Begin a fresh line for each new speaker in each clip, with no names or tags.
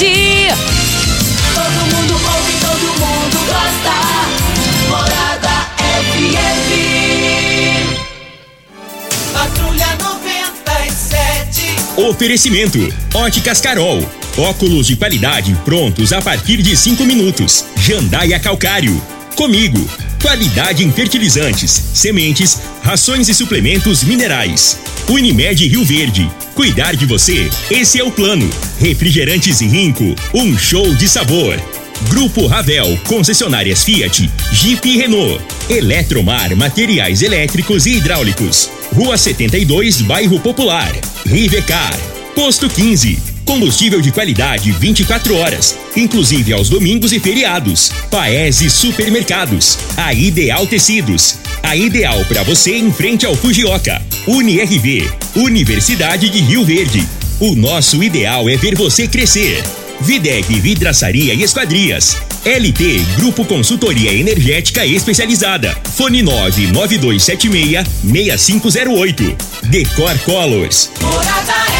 Todo mundo ouve, todo mundo gosta. Morada FM. Patrulha 97. Oferecimento: Óticas Carol. Óculos de qualidade prontos a partir de 5 minutos. Jandaia Calcário. Comigo. Qualidade em fertilizantes, sementes, rações e suplementos minerais. Unimed Rio Verde. Cuidar de você, esse é o plano. Refrigerantes Rinco, um show de sabor. Grupo Ravel, concessionárias Fiat, Jeep e Renault. Eletromar, materiais elétricos e hidráulicos. Rua 72, Bairro Popular. Rivecar. Posto 15. Combustível de qualidade 24 horas, inclusive aos domingos e feriados. Paese Supermercados. A Ideal Tecidos. A ideal para você em frente ao Fujioka. UniRV. Universidade de Rio Verde. O nosso ideal é ver você crescer. Videg Vidraçaria e Esquadrias. LT Grupo Consultoria Energética Especializada. Fone 99276 6508. Decor Colors.
Morada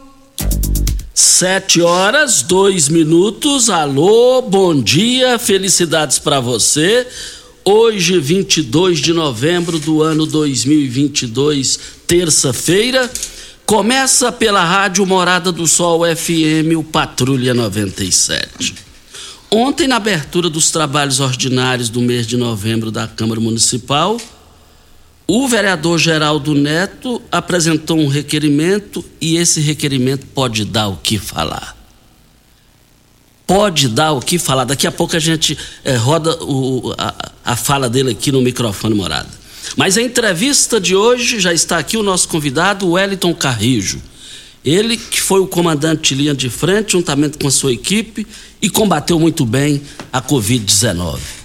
Sete horas, dois minutos. Alô, bom dia, felicidades para você. Hoje, 22 de novembro do ano 2022, terça-feira. Começa pela Rádio Morada do Sol FM, o Patrulha 97. Ontem, na abertura dos trabalhos ordinários do mês de novembro da Câmara Municipal, o vereador Geraldo Neto apresentou um requerimento e esse requerimento pode dar o que falar. Pode dar o que falar. Daqui a pouco a gente eh, roda o, a, a fala dele aqui no microfone morada. Mas a entrevista de hoje já está aqui o nosso convidado, Wellington Carrijo. Ele que foi o comandante de linha de frente, juntamente com a sua equipe, e combateu muito bem a Covid-19.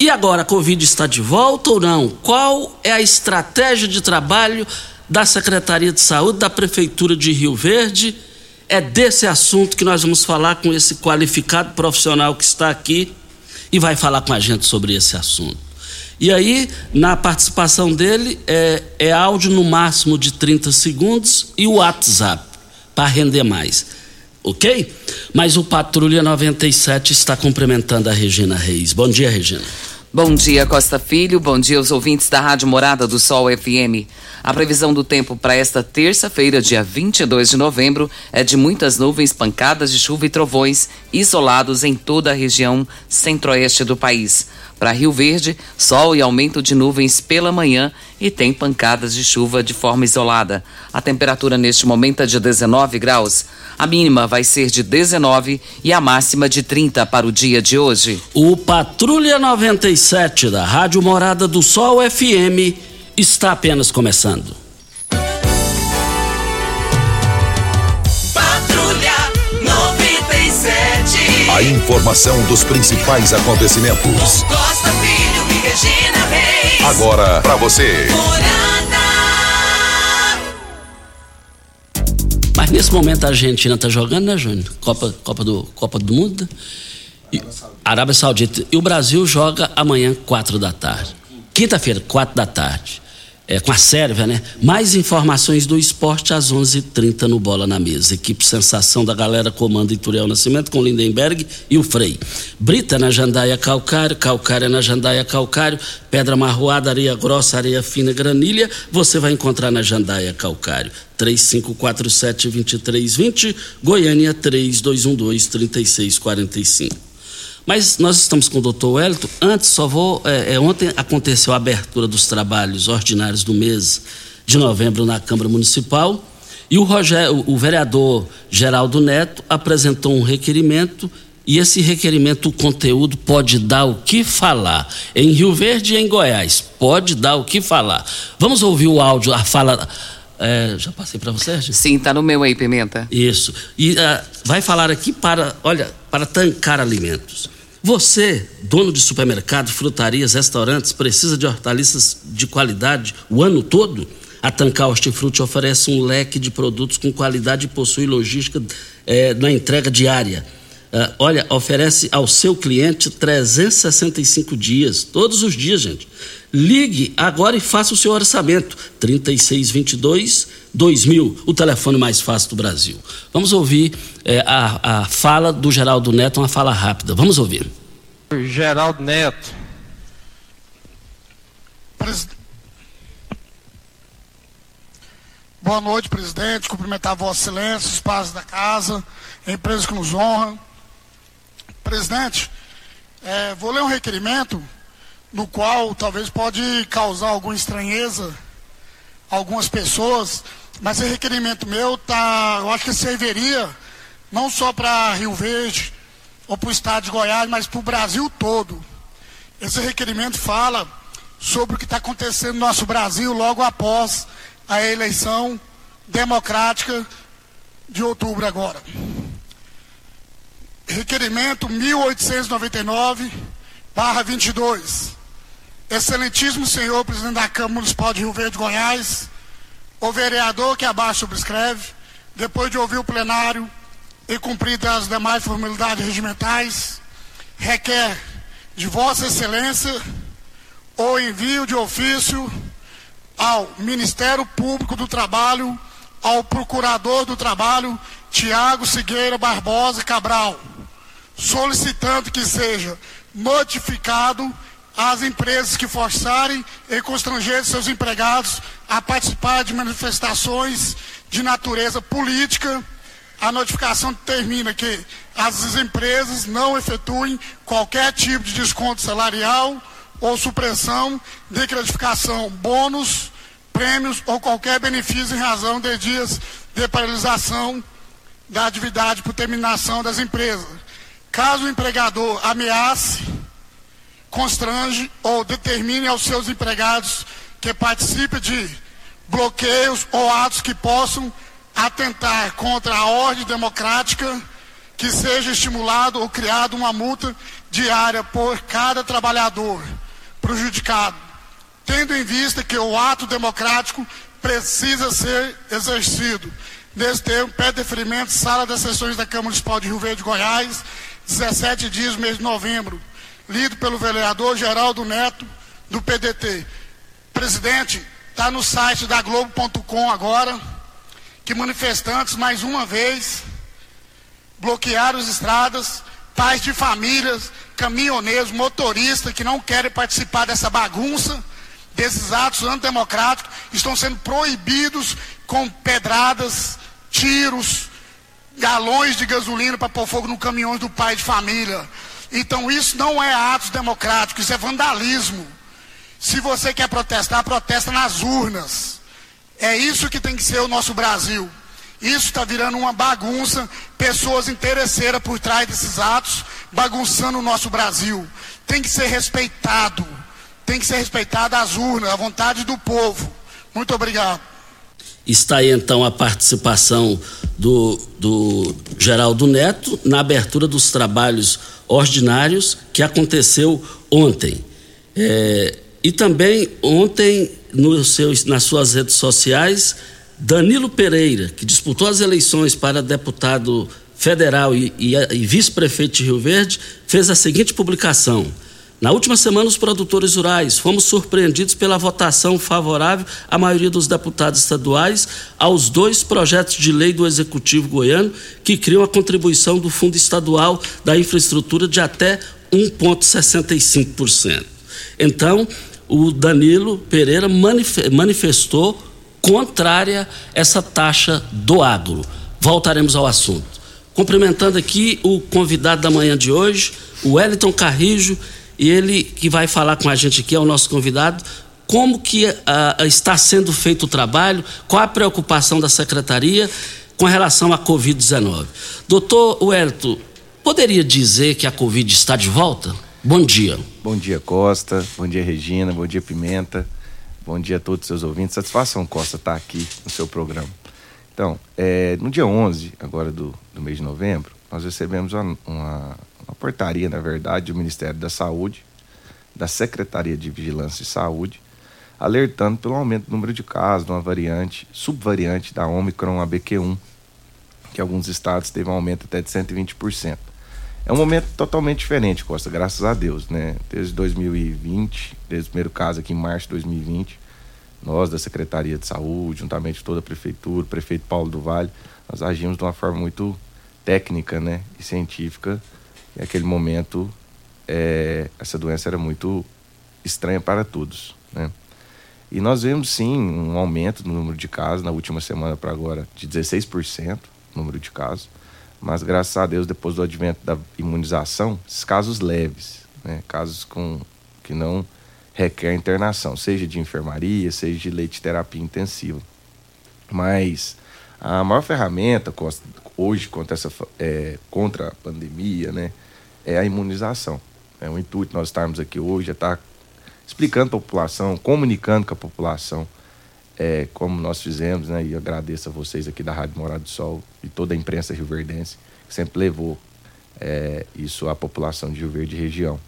E agora, a Covid está de volta ou não? Qual é a estratégia de trabalho da Secretaria de Saúde da Prefeitura de Rio Verde? É desse assunto que nós vamos falar com esse qualificado profissional que está aqui e vai falar com a gente sobre esse assunto. E aí, na participação dele, é, é áudio no máximo de 30 segundos e o WhatsApp, para render mais ok? Mas o Patrulha 97 está cumprimentando a Regina Reis. Bom dia, Regina.
Bom dia, Costa Filho. Bom dia aos ouvintes da Rádio Morada do Sol FM. A previsão do tempo para esta terça-feira, dia 22 de novembro, é de muitas nuvens, pancadas de chuva e trovões isolados em toda a região centro-oeste do país. Para Rio Verde, sol e aumento de nuvens pela manhã e tem pancadas de chuva de forma isolada. A temperatura neste momento é de 19 graus. A mínima vai ser de 19 e a máxima de 30 para o dia de hoje.
O Patrulha 97 da Rádio Morada do Sol FM está apenas começando.
Patrulha 97.
A informação dos principais acontecimentos.
Costa Filho e Regina Reis.
Agora para você.
Mas nesse momento a Argentina está jogando, né, Júnior? Copa, Copa, do, Copa do Mundo. E, Arábia Saudita. E o Brasil joga amanhã, quatro da tarde. Quinta-feira, quatro da tarde. É, com a Sérvia, né? Mais informações do esporte às 11:30 h 30 no Bola na Mesa. Equipe Sensação da Galera comanda Ituriel Nascimento com Lindenberg e o Frei. Brita na Jandaia Calcário, Calcária na Jandaia Calcário, Pedra Marroada, Areia Grossa, Areia Fina, Granilha, você vai encontrar na Jandaia Calcário. 3547-2320, Goiânia 3212-3645. Mas nós estamos com o doutor Wellington. Antes, só vou. É, é, ontem aconteceu a abertura dos trabalhos ordinários do mês de novembro na Câmara Municipal e o, Rogério, o vereador Geraldo Neto apresentou um requerimento e esse requerimento, o conteúdo pode dar o que falar. Em Rio Verde e em Goiás, pode dar o que falar. Vamos ouvir o áudio, a fala. É, já passei para você, gente?
Sim, tá no meu aí, Pimenta.
Isso. E uh, vai falar aqui para, olha, para tancar alimentos. Você, dono de supermercado, frutarias, restaurantes, precisa de hortaliças de qualidade o ano todo? A Tancar Hortifruti oferece um leque de produtos com qualidade e possui logística eh, na entrega diária. Uh, olha, oferece ao seu cliente 365 dias, todos os dias, gente. Ligue agora e faça o seu orçamento. 3622 2000, o telefone mais fácil do Brasil. Vamos ouvir eh, a, a fala do Geraldo Neto, uma fala rápida. Vamos ouvir.
Geraldo Neto.
Pres... Boa noite, presidente. Cumprimentar Vossa Excelência, os pais da casa, a empresa que nos honra. Presidente, é, vou ler um requerimento no qual talvez pode causar alguma estranheza a algumas pessoas, mas esse requerimento meu tá, eu acho que serviria não só para Rio Verde ou para o estado de Goiás, mas para o Brasil todo. Esse requerimento fala sobre o que está acontecendo no nosso Brasil logo após a eleição democrática de outubro agora. Requerimento 1899, barra 22. Excelentíssimo senhor presidente da Câmara Municipal de Rio Verde, Goiás, o vereador que abaixo subscreve, depois de ouvir o plenário e cumprir as demais formalidades regimentais, requer de Vossa Excelência o envio de ofício ao Ministério Público do Trabalho, ao Procurador do Trabalho, Tiago Sigueira Barbosa Cabral solicitando que seja notificado às empresas que forçarem e constrangerem seus empregados a participar de manifestações de natureza política. A notificação determina que as empresas não efetuem qualquer tipo de desconto salarial ou supressão de gratificação, bônus, prêmios ou qualquer benefício em razão de dias de paralisação da atividade por terminação das empresas Caso o empregador ameace, constrange ou determine aos seus empregados que participem de bloqueios ou atos que possam atentar contra a ordem democrática, que seja estimulado ou criado uma multa diária por cada trabalhador prejudicado, tendo em vista que o ato democrático precisa ser exercido. Nesse tempo, pé deferimento, sala das sessões da Câmara Municipal de Rio Verde, Goiás, 17 dias, mês de novembro, lido pelo vereador Geraldo Neto, do PDT. Presidente, está no site da Globo.com agora, que manifestantes, mais uma vez, bloquearam as estradas, pais de famílias, caminhoneiros, motoristas que não querem participar dessa bagunça, desses atos antidemocráticos, estão sendo proibidos com pedradas, tiros, galões de gasolina para pôr fogo no caminhão do pai de família. Então isso não é atos democráticos, isso é vandalismo. Se você quer protestar, protesta nas urnas. É isso que tem que ser o nosso Brasil. Isso está virando uma bagunça, pessoas interesseiras por trás desses atos, bagunçando o nosso Brasil. Tem que ser respeitado. Tem que ser respeitada as urnas, a vontade do povo. Muito obrigado.
Está aí então a participação do, do Geraldo Neto na abertura dos trabalhos ordinários que aconteceu ontem. É, e também ontem, no seus, nas suas redes sociais, Danilo Pereira, que disputou as eleições para deputado federal e, e, e vice-prefeito de Rio Verde, fez a seguinte publicação. Na última semana, os produtores rurais fomos surpreendidos pela votação favorável à maioria dos deputados estaduais aos dois projetos de lei do Executivo goiano que criam a contribuição do Fundo Estadual da Infraestrutura de até 1,65%. Então, o Danilo Pereira manifestou contrária essa taxa do agro. Voltaremos ao assunto. Cumprimentando aqui o convidado da manhã de hoje, o Wellington Carrijo e ele que vai falar com a gente aqui é o nosso convidado. Como que uh, está sendo feito o trabalho? Qual a preocupação da secretaria com relação à Covid-19? Doutor Wellington, poderia dizer que a Covid está de volta? Bom dia.
Bom dia, Costa. Bom dia, Regina. Bom dia, Pimenta. Bom dia a todos os seus ouvintes. Satisfação, Costa, estar aqui no seu programa. Então, é, no dia 11, agora do, do mês de novembro, nós recebemos uma, uma, uma portaria, na verdade, do Ministério da Saúde, da Secretaria de Vigilância e Saúde, alertando pelo aumento do número de casos de uma variante, subvariante da Omicron ABQ1, que alguns estados teve um aumento até de 120%. É um momento totalmente diferente, Costa, graças a Deus, né? Desde 2020, desde o primeiro caso aqui em março de 2020, nós da Secretaria de Saúde, juntamente toda a prefeitura, o prefeito Paulo do Vale, nós agimos de uma forma muito técnica, né, e científica. E naquele momento é, essa doença era muito estranha para todos, né? E nós vemos sim um aumento no número de casos na última semana para agora de 16% o número de casos, mas graças a Deus depois do advento da imunização, esses casos leves, né, casos com que não requer internação, seja de enfermaria, seja de leite terapia intensiva. Mas a maior ferramenta hoje contra, essa, é, contra a pandemia né, é a imunização. É o intuito nós estarmos aqui hoje é estar explicando a população, comunicando com a população, é, como nós fizemos, né, e agradeço a vocês aqui da Rádio Morado do Sol e toda a imprensa rioverdense, que sempre levou é, isso à população de Rio Verde região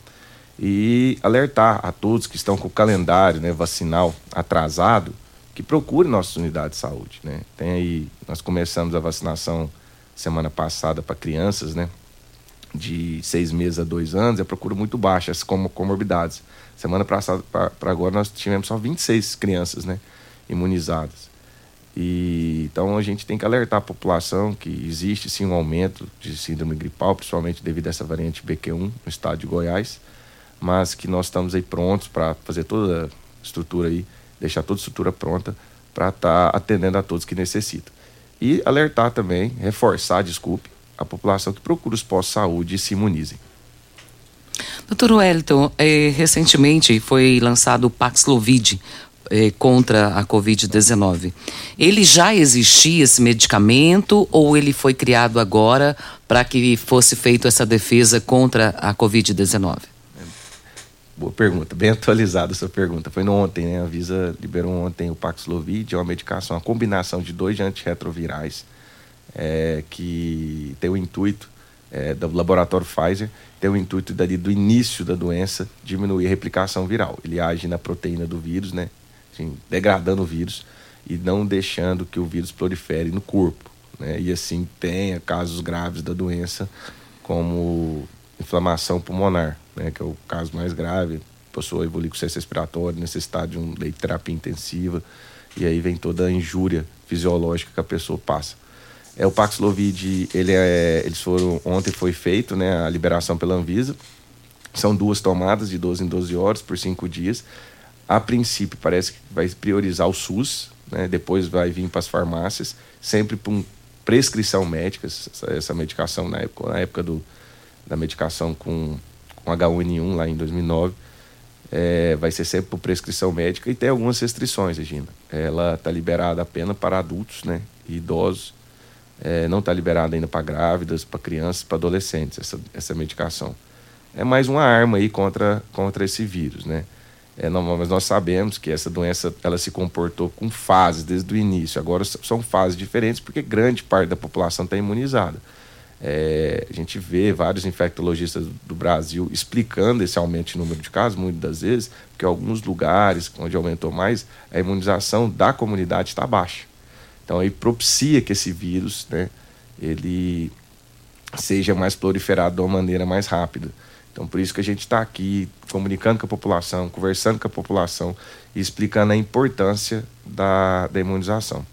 e alertar a todos que estão com o calendário né, vacinal atrasado que procurem nossas unidades de saúde. Né? Tem aí, nós começamos a vacinação semana passada para crianças, né? De seis meses a dois anos, é procura muito baixa, as comorbidades. Semana passada para agora nós tivemos só 26 crianças, né? Imunizadas. E, então a gente tem que alertar a população que existe sim um aumento de síndrome gripal, principalmente devido a essa variante BQ1 no estado de Goiás mas que nós estamos aí prontos para fazer toda a estrutura aí, deixar toda a estrutura pronta para estar tá atendendo a todos que necessitam. E alertar também, reforçar, desculpe, a população que procura os postos de saúde e se imunizem.
Doutor Wellington, eh, recentemente foi lançado o Paxlovid eh, contra a Covid-19. Ele já existia esse medicamento ou ele foi criado agora para que fosse feita essa defesa contra a Covid-19?
Boa pergunta, bem atualizada essa pergunta. Foi no ontem, né? A Visa liberou ontem o Paxlovid, é uma medicação, uma combinação de dois antirretrovirais é, que tem o intuito é, do laboratório Pfizer, tem o intuito dali do início da doença diminuir a replicação viral. Ele age na proteína do vírus, né? Assim, degradando o vírus e não deixando que o vírus prolifere no corpo, né? E assim tenha casos graves da doença, como inflamação pulmonar, né, que é o caso mais grave, com ciência respiratória, necessidade de um leite de terapia intensiva, e aí vem toda a injúria fisiológica que a pessoa passa. É o Paxlovid, ele é, eles foram ontem foi feito, né, a liberação pela Anvisa. São duas tomadas de 12 em 12 horas por cinco dias. A princípio parece que vai priorizar o SUS, né, depois vai vir para as farmácias, sempre por prescrição médica essa, essa medicação na época, na época do, da medicação com com H1N1 lá em 2009, é, vai ser sempre por prescrição médica e tem algumas restrições, Regina. Ela está liberada apenas para adultos né, e idosos, é, não está liberada ainda para grávidas, para crianças, para adolescentes, essa, essa medicação. É mais uma arma aí contra, contra esse vírus, né? É, não, mas nós sabemos que essa doença ela se comportou com fases desde o início. Agora são fases diferentes porque grande parte da população está imunizada. É, a gente vê vários infectologistas do Brasil explicando esse aumento de número de casos, muitas das vezes, porque alguns lugares onde aumentou mais, a imunização da comunidade está baixa. Então aí propicia que esse vírus, né, ele seja mais proliferado de uma maneira mais rápida. Então por isso que a gente está aqui comunicando com a população, conversando com a população e explicando a importância da, da imunização.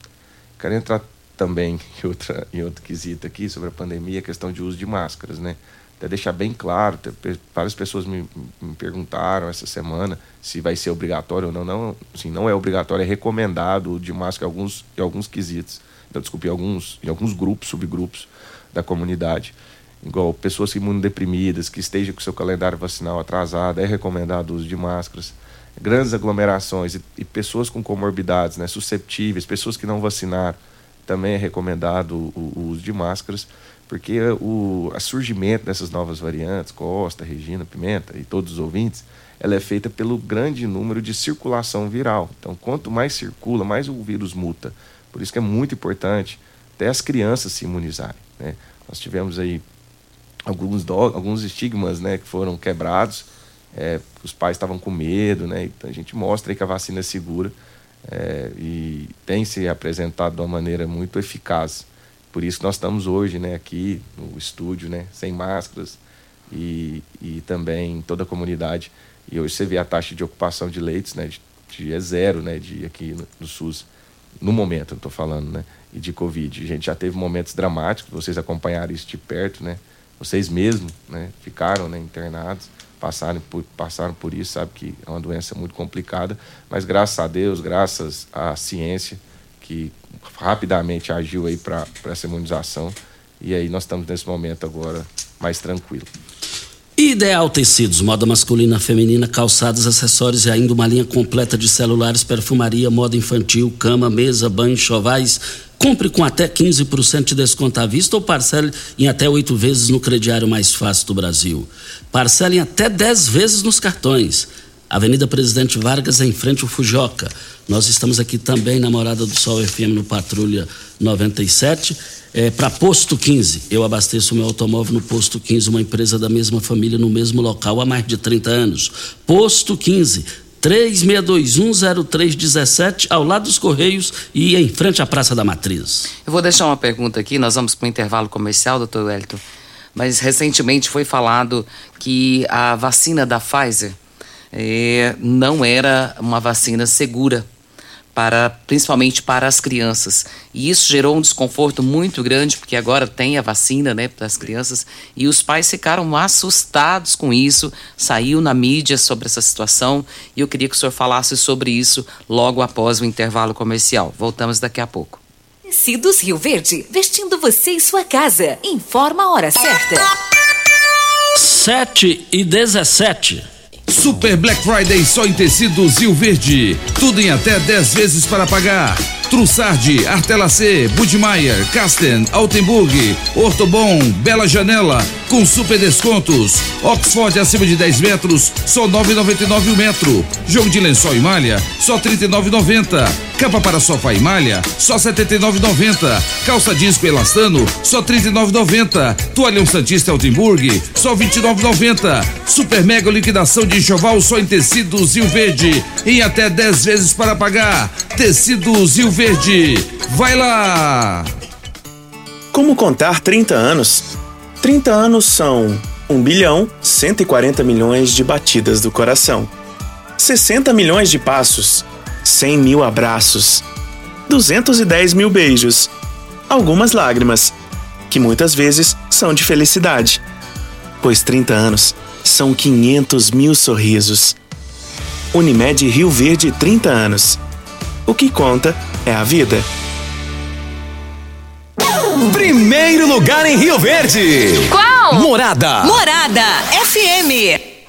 Quero entrar também em, outra, em outro quesito aqui sobre a pandemia, a questão de uso de máscaras, né? Até deixar bem claro, várias pessoas me, me perguntaram essa semana se vai ser obrigatório ou não. Não, assim, não é obrigatório, é recomendado de máscara em alguns, em alguns quesitos. Então, desculpe, em alguns, em alguns grupos, subgrupos da comunidade. Igual pessoas imunodeprimidas, que estejam com seu calendário vacinal atrasado, é recomendado o uso de máscaras grandes aglomerações e, e, pessoas com comorbidades, né, susceptíveis, pessoas que não vacinaram, também é recomendado o, o uso de máscaras, porque o surgimento dessas novas variantes, Costa, Regina, Pimenta e todos os ouvintes, ela é feita pelo grande número de circulação viral. Então, quanto mais circula, mais o vírus muta. Por isso que é muito importante até as crianças se imunizarem. Né? Nós tivemos aí alguns, do, alguns estigmas né, que foram quebrados é, os pais estavam com medo, né? Então a gente mostra que a vacina é segura é, e tem se apresentado de uma maneira muito eficaz. Por isso nós estamos hoje, né, aqui no estúdio, né, sem máscaras e, e também toda a comunidade. E hoje você vê a taxa de ocupação de leitos, né, de, de é zero, né, de aqui no, no SUS no momento, eu estou falando, né, e de Covid. A gente já teve momentos dramáticos, vocês acompanharam isso de perto, né, vocês mesmos, né, ficaram, né, internados passaram por, passaram por isso, sabe que é uma doença muito complicada, mas graças a Deus, graças à ciência que rapidamente agiu aí para essa imunização e aí nós estamos nesse momento agora mais tranquilo.
Ideal Tecidos, moda masculina, feminina, calçados, acessórios e ainda uma linha completa de celulares, perfumaria, moda infantil, cama, mesa, banho, chovais. Compre com até 15% de desconto à vista ou parcele em até oito vezes no crediário mais fácil do Brasil. Parcele em até 10 vezes nos cartões. Avenida Presidente Vargas, em frente ao Fujoca. Nós estamos aqui também na Morada do Sol FM no Patrulha 97 é, para Posto 15. Eu abasteço meu automóvel no Posto 15, uma empresa da mesma família no mesmo local há mais de 30 anos. Posto 15. 36210317, ao lado dos Correios e em frente à Praça da Matriz.
Eu vou deixar uma pergunta aqui, nós vamos para o intervalo comercial, doutor Wellington. Mas recentemente foi falado que a vacina da Pfizer eh, não era uma vacina segura para principalmente para as crianças. E isso gerou um desconforto muito grande, porque agora tem a vacina, né, para as crianças, e os pais ficaram assustados com isso, saiu na mídia sobre essa situação, e eu queria que o senhor falasse sobre isso logo após o intervalo comercial. Voltamos daqui a pouco.
Tecidos Rio Verde, vestindo você e sua casa. Informa a hora certa.
7 e 17.
Super Black Friday só em tecidos Rio Verde. Tudo em até 10 vezes para pagar. Trussardi, Artelacê, Budmeier, Casten, Altenburg, Ortobon, Bela Janela, com super descontos. Oxford acima de 10 metros, só 9,99 o metro. Jogo de lençol e malha, só 39,90. Capa para sofá e malha, só 79,90. Calça disco elastano, só 39,90. Toalhão Santista Altenburg, só 29,90. Super mega liquidação de enxoval só em tecidos Rio Verde, em até 10 vezes para pagar. Tecidos Rio Verde, vai lá!
Como contar 30 anos? 30 anos são 1 bilhão 140 milhões de batidas do coração, 60 milhões de passos, 100 mil abraços, 210 mil beijos, algumas lágrimas, que muitas vezes são de felicidade, pois 30 anos são 500 mil sorrisos. Unimed Rio Verde 30 anos. O que conta é a vida.
Primeiro lugar em Rio Verde.
Qual?
Morada.
Morada FM.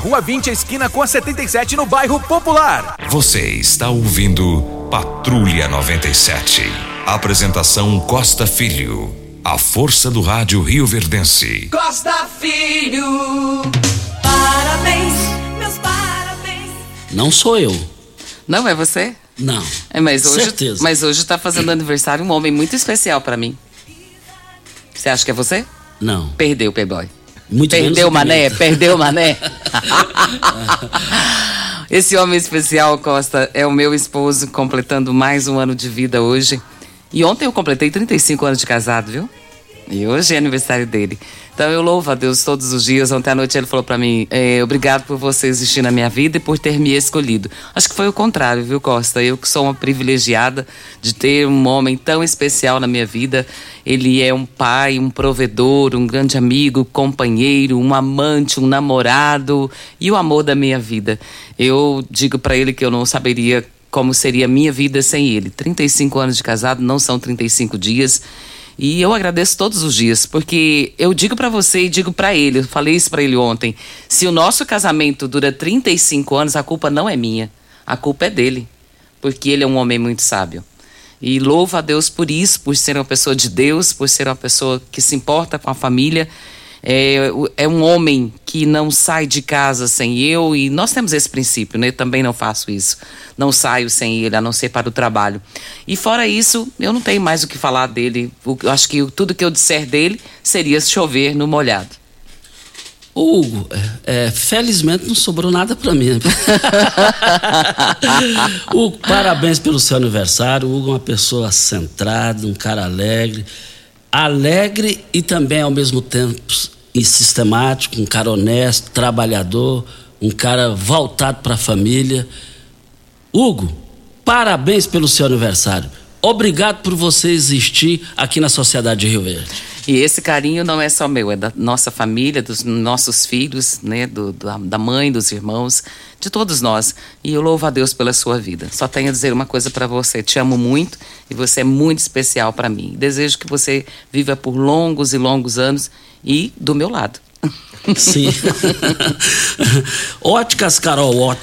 Rua 20, esquina com a 77, no bairro Popular.
Você está ouvindo Patrulha 97. Apresentação Costa Filho. A força do rádio Rio Verdense.
Costa Filho. Parabéns, meus parabéns.
Não sou eu.
Não é você?
Não.
É, mas hoje,
Certeza.
mas hoje tá fazendo aniversário um homem muito especial para mim. Você acha que é você?
Não.
Perdeu, Playboy.
Muito
Perdeu
o
mané? Perdeu o mané? Esse homem especial, Costa, é o meu esposo, completando mais um ano de vida hoje. E ontem eu completei 35 anos de casado, viu? E hoje é aniversário dele. Então eu louvo a Deus todos os dias. Ontem à noite ele falou pra mim: é, obrigado por você existir na minha vida e por ter me escolhido. Acho que foi o contrário, viu, Costa? Eu que sou uma privilegiada de ter um homem tão especial na minha vida. Ele é um pai, um provedor, um grande amigo, companheiro, um amante, um namorado e o amor da minha vida. Eu digo pra ele que eu não saberia como seria a minha vida sem ele. 35 anos de casado não são 35 dias. E eu agradeço todos os dias, porque eu digo para você e digo para ele, falei isso para ele ontem, se o nosso casamento dura 35 anos, a culpa não é minha, a culpa é dele, porque ele é um homem muito sábio. E louvo a Deus por isso, por ser uma pessoa de Deus, por ser uma pessoa que se importa com a família é, é um homem que não sai de casa sem eu, e nós temos esse princípio, né? Eu também não faço isso. Não saio sem ele, a não ser para o trabalho. E fora isso, eu não tenho mais o que falar dele. Eu acho que tudo que eu disser dele seria chover no molhado.
Hugo, é, é, felizmente não sobrou nada para mim. Hugo, parabéns pelo seu aniversário. O Hugo é uma pessoa centrada, um cara alegre alegre e também ao mesmo tempo sistemático, um cara honesto, trabalhador, um cara voltado para a família. Hugo, parabéns pelo seu aniversário. Obrigado por você existir aqui na Sociedade de Rio Verde.
E esse carinho não é só meu, é da nossa família, dos nossos filhos, né, do, da mãe, dos irmãos, de todos nós. E eu louvo a Deus pela sua vida. Só tenho a dizer uma coisa para você: te amo muito e você é muito especial para mim. Desejo que você viva por longos e longos anos e do meu lado.
Sim. Óticas Carol,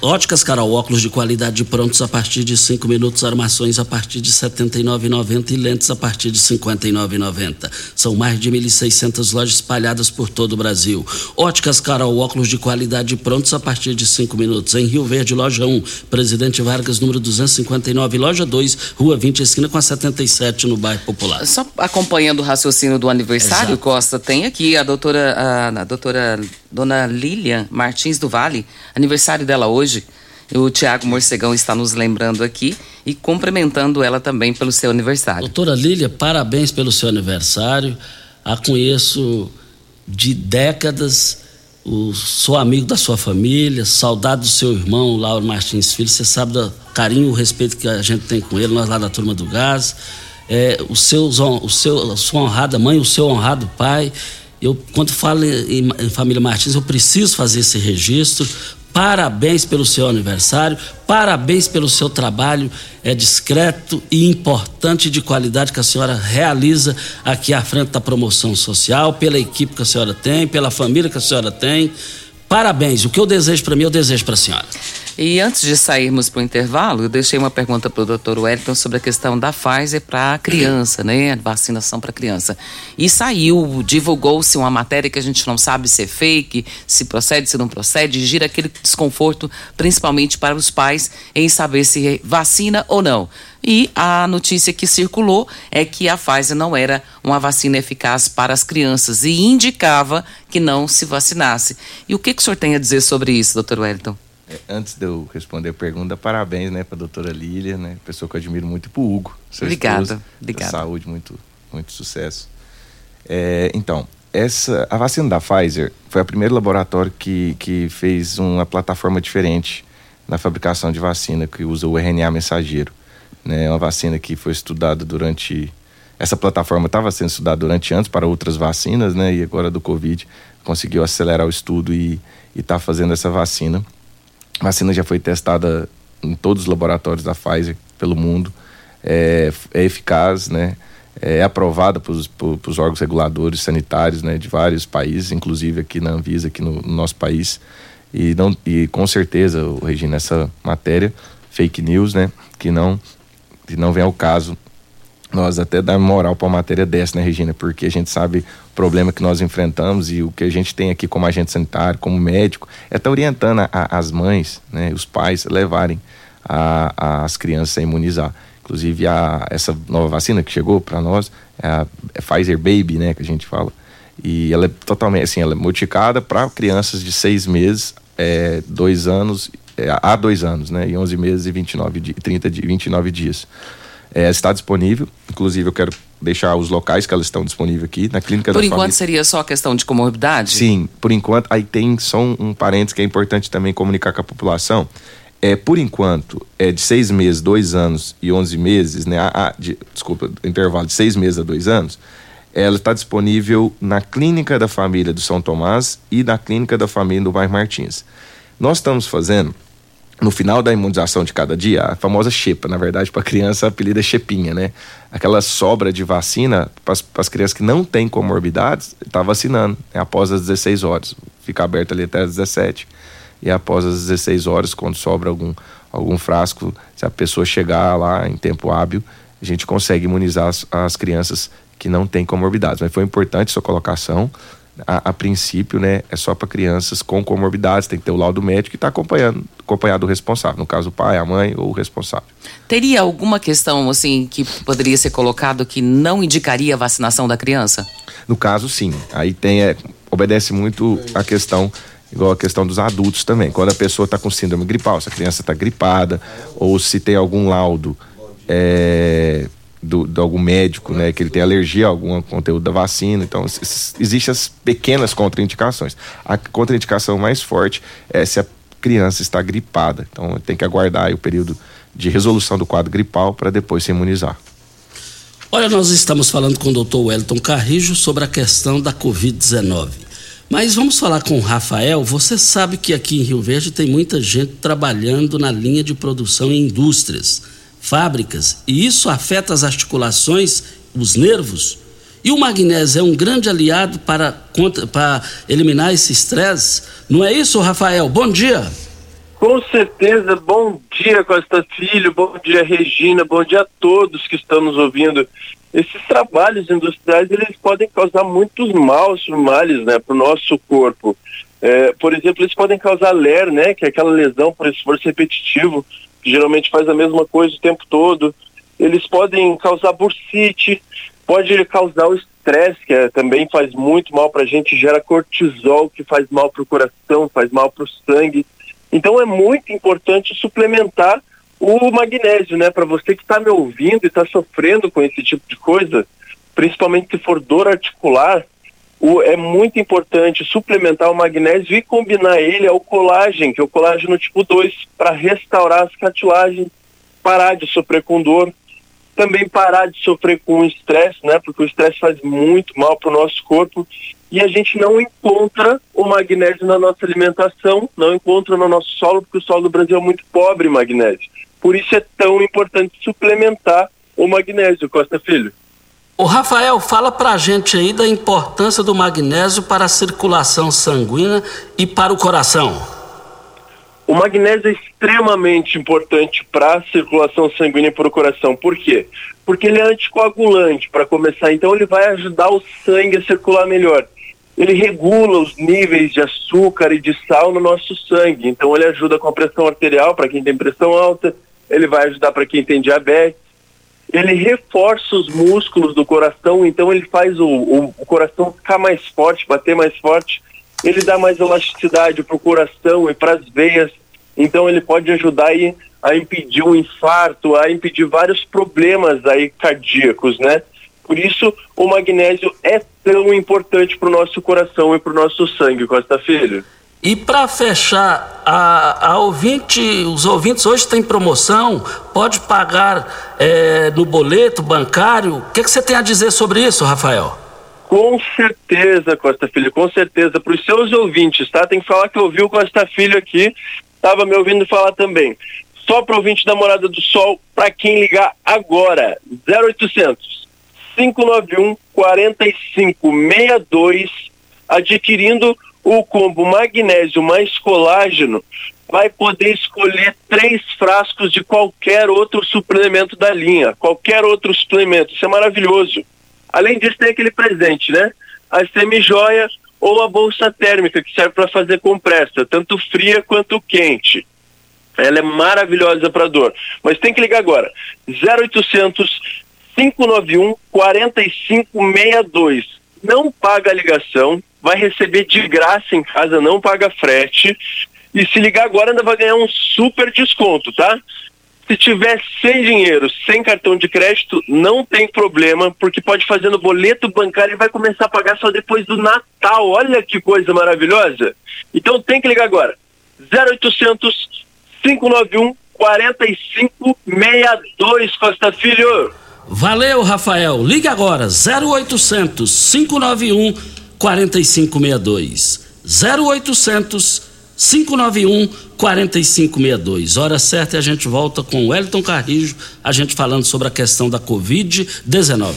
Óticas Carol, óculos de qualidade prontos a partir de 5 minutos, armações a partir de R$ 79,90 e lentes a partir de R$ 59,90. São mais de 1.600 lojas espalhadas por todo o Brasil. Óticas Carol, óculos de qualidade prontos a partir de 5 minutos. Em Rio Verde, loja 1, Presidente Vargas, número 259, loja 2, Rua 20, esquina com a 77, no bairro Popular.
Só acompanhando o raciocínio do aniversário, Exato. Costa, tem aqui a doutora. A a doutora Dona Lilian Martins do Vale, aniversário dela hoje. O Tiago Morcegão está nos lembrando aqui e cumprimentando ela também pelo seu aniversário.
Doutora Lília, parabéns pelo seu aniversário. A conheço de décadas, o, sou amigo da sua família, saudade do seu irmão, Lauro Martins Filho. Você sabe do carinho e o respeito que a gente tem com ele, nós lá da turma do gás. É, o, seu, o seu, a sua honrada mãe, o seu honrado pai eu, quando falo em, em família Martins, eu preciso fazer esse registro. Parabéns pelo seu aniversário, parabéns pelo seu trabalho é discreto e importante de qualidade que a senhora realiza aqui à frente da promoção social, pela equipe que a senhora tem, pela família que a senhora tem. Parabéns. O que eu desejo para mim, eu desejo para a senhora.
E antes de sairmos para o intervalo, eu deixei uma pergunta para o doutor Wellington sobre a questão da Pfizer para a criança, né? Vacinação para criança. E saiu, divulgou-se uma matéria que a gente não sabe se é fake, se procede, se não procede, gira aquele desconforto, principalmente para os pais, em saber se vacina ou não. E a notícia que circulou é que a Pfizer não era uma vacina eficaz para as crianças e indicava que não se vacinasse. E o que, que o senhor tem a dizer sobre isso, doutor Wellington?
É, antes de eu responder a pergunta, parabéns, né, para a doutora Lília, né, pessoa que eu admiro muito, e para o Hugo.
Obrigada, obrigada.
Saúde, muito, muito sucesso. É, então, essa, a vacina da Pfizer foi o primeiro laboratório que, que fez uma plataforma diferente na fabricação de vacina, que usa o RNA mensageiro. Né, é uma vacina que foi estudada durante. Essa plataforma estava sendo estudada durante anos para outras vacinas, né? E agora do Covid conseguiu acelerar o estudo e está fazendo essa vacina. A vacina já foi testada em todos os laboratórios da Pfizer pelo mundo. É, é eficaz, né? É aprovada pelos, pelos órgãos reguladores sanitários né, de vários países, inclusive aqui na Anvisa, aqui no, no nosso país. E, não, e com certeza, Regina, essa matéria, fake news, né? Que não, que não vem ao caso nós até dar moral para uma matéria dessa, né, Regina? Porque a gente sabe o problema que nós enfrentamos e o que a gente tem aqui como agente sanitário, como médico, é estar tá orientando a, a, as mães, né, os pais, a levarem a, as crianças a imunizar. Inclusive, a, essa nova vacina que chegou para nós é a é Pfizer Baby, né, que a gente fala. E ela é totalmente, assim, ela é modificada para crianças de seis meses, é, dois anos, é, há dois anos, né, e 11 meses e 29, 30, 29 dias é, está disponível. Inclusive, eu quero deixar os locais que elas estão disponíveis aqui na clínica
por
da
enquanto família. seria só questão de comorbidade?
Sim, por enquanto. Aí tem só um, um parênteses que é importante também comunicar com a população. É, por enquanto, é de seis meses, dois anos e onze meses, né? A, a, de, desculpa, intervalo de seis meses a dois anos, ela está disponível na Clínica da Família do São Tomás e na Clínica da Família do Bairro Martins. Nós estamos fazendo no final da imunização de cada dia, a famosa xepa, na verdade, para criança apelida é xepinha, né? Aquela sobra de vacina para as crianças que não têm comorbidades, está vacinando né? após as 16 horas. Fica aberto ali até as 17. E após as 16 horas, quando sobra algum, algum frasco, se a pessoa chegar lá em tempo hábil, a gente consegue imunizar as, as crianças que não têm comorbidades. Mas foi importante sua colocação a, a princípio, né, é só para crianças com comorbidades, tem que ter o laudo médico e está acompanhando, acompanhado o responsável, no caso o pai, a mãe ou o responsável.
Teria alguma questão assim que poderia ser colocado que não indicaria a vacinação da criança?
No caso, sim. Aí tem é, obedece muito a questão igual a questão dos adultos também. Quando a pessoa está com síndrome gripal, se a criança está gripada ou se tem algum laudo é, do, de algum médico, né, que ele tem alergia a algum conteúdo da vacina. Então, existem as pequenas contraindicações. A contraindicação mais forte é se a criança está gripada. Então, tem que aguardar o período de resolução do quadro gripal para depois se imunizar.
Olha, nós estamos falando com o doutor Wellington Carrijo sobre a questão da Covid-19. Mas vamos falar com o Rafael. Você sabe que aqui em Rio Verde tem muita gente trabalhando na linha de produção em indústrias fábricas, e isso afeta as articulações, os nervos. E o magnésio é um grande aliado para, para eliminar esse estresse. Não é isso, Rafael? Bom dia.
Com certeza, bom dia, Costa Filho, bom dia, Regina, bom dia a todos que estão nos ouvindo. Esses trabalhos industriais, eles podem causar muitos maus males, né, para o nosso corpo. É, por exemplo, eles podem causar LER, né, que é aquela lesão por esforço repetitivo, que geralmente faz a mesma coisa o tempo todo. Eles podem causar bursite, pode causar o estresse, que é, também faz muito mal para a gente, gera cortisol, que faz mal para o coração, faz mal para o sangue. Então é muito importante suplementar o magnésio, né? Para você que está me ouvindo e está sofrendo com esse tipo de coisa, principalmente se for dor articular, o, é muito importante suplementar o magnésio e combinar ele ao colágeno, que é o colágeno tipo 2, para restaurar as cartilagens, parar de sofrer com dor, também parar de sofrer com estresse, né? Porque o estresse faz muito mal para o nosso corpo e a gente não encontra o magnésio na nossa alimentação, não encontra no nosso solo, porque o solo do Brasil é muito pobre em magnésio. Por isso é tão importante suplementar o magnésio, Costa Filho.
O Rafael, fala pra gente aí da importância do magnésio para a circulação sanguínea e para o coração.
O magnésio é extremamente importante para a circulação sanguínea e para o coração. Por quê? Porque ele é anticoagulante, para começar. Então, ele vai ajudar o sangue a circular melhor. Ele regula os níveis de açúcar e de sal no nosso sangue. Então, ele ajuda com a pressão arterial para quem tem pressão alta. Ele vai ajudar para quem tem diabetes ele reforça os músculos do coração, então ele faz o, o, o coração ficar mais forte, bater mais forte. Ele dá mais elasticidade para o coração e para as veias, então ele pode ajudar aí a impedir um infarto, a impedir vários problemas aí cardíacos, né? Por isso o magnésio é tão importante para o nosso coração e para o nosso sangue, Costa Filho.
E para fechar, a, a, ouvinte, os ouvintes hoje têm promoção, pode pagar é, no boleto bancário. O que, que você tem a dizer sobre isso, Rafael?
Com certeza, Costa Filho, com certeza. Para os seus ouvintes, tá? Tem que falar que eu ouvi o Costa Filho aqui, estava me ouvindo falar também. Só para ouvinte da Morada do Sol, para quem ligar agora, 0800 591 4562, adquirindo o combo magnésio mais colágeno vai poder escolher três frascos de qualquer outro suplemento da linha, qualquer outro suplemento. Isso é maravilhoso. Além disso, tem aquele presente, né? A semi-joia ou a bolsa térmica, que serve para fazer compressa, tanto fria quanto quente. Ela é maravilhosa para dor. Mas tem que ligar agora. 0800 591 4562. Não paga a ligação, vai receber de graça em casa, não paga frete. E se ligar agora ainda vai ganhar um super desconto, tá? Se tiver sem dinheiro, sem cartão de crédito, não tem problema, porque pode fazer no boleto bancário e vai começar a pagar só depois do Natal. Olha que coisa maravilhosa. Então tem que ligar agora. 0800 591 4562 Costa Filho.
Valeu, Rafael. Ligue agora. 0800 591 4562. 0800 591 4562. Hora certa e a gente volta com o Wellington Carrijo, a gente falando sobre a questão da Covid-19.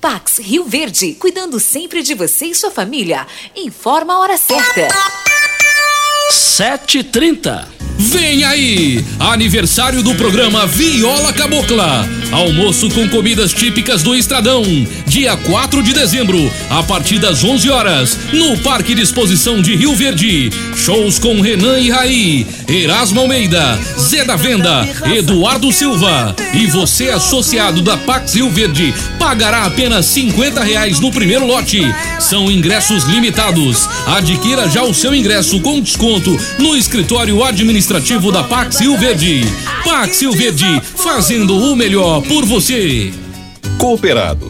Pax Rio Verde, cuidando sempre de você e sua família. Informa a hora certa.
7h30.
Vem aí! Aniversário do programa Viola Cabocla. Almoço com comidas típicas do Estradão. Dia 4 de dezembro, a partir das 11 horas, no Parque de Exposição de Rio Verde. Shows com Renan e Raí, Erasmo Almeida, Zé da Venda, Eduardo Silva. E você, associado da Pax Rio Verde, pagará apenas 50 reais no primeiro lote. São ingressos limitados. Adquira já o seu ingresso com desconto no escritório administrativo da Pax Rio Verde. Pax Rio Verde, fazendo o melhor por você.
Cooperado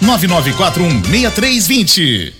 99416320.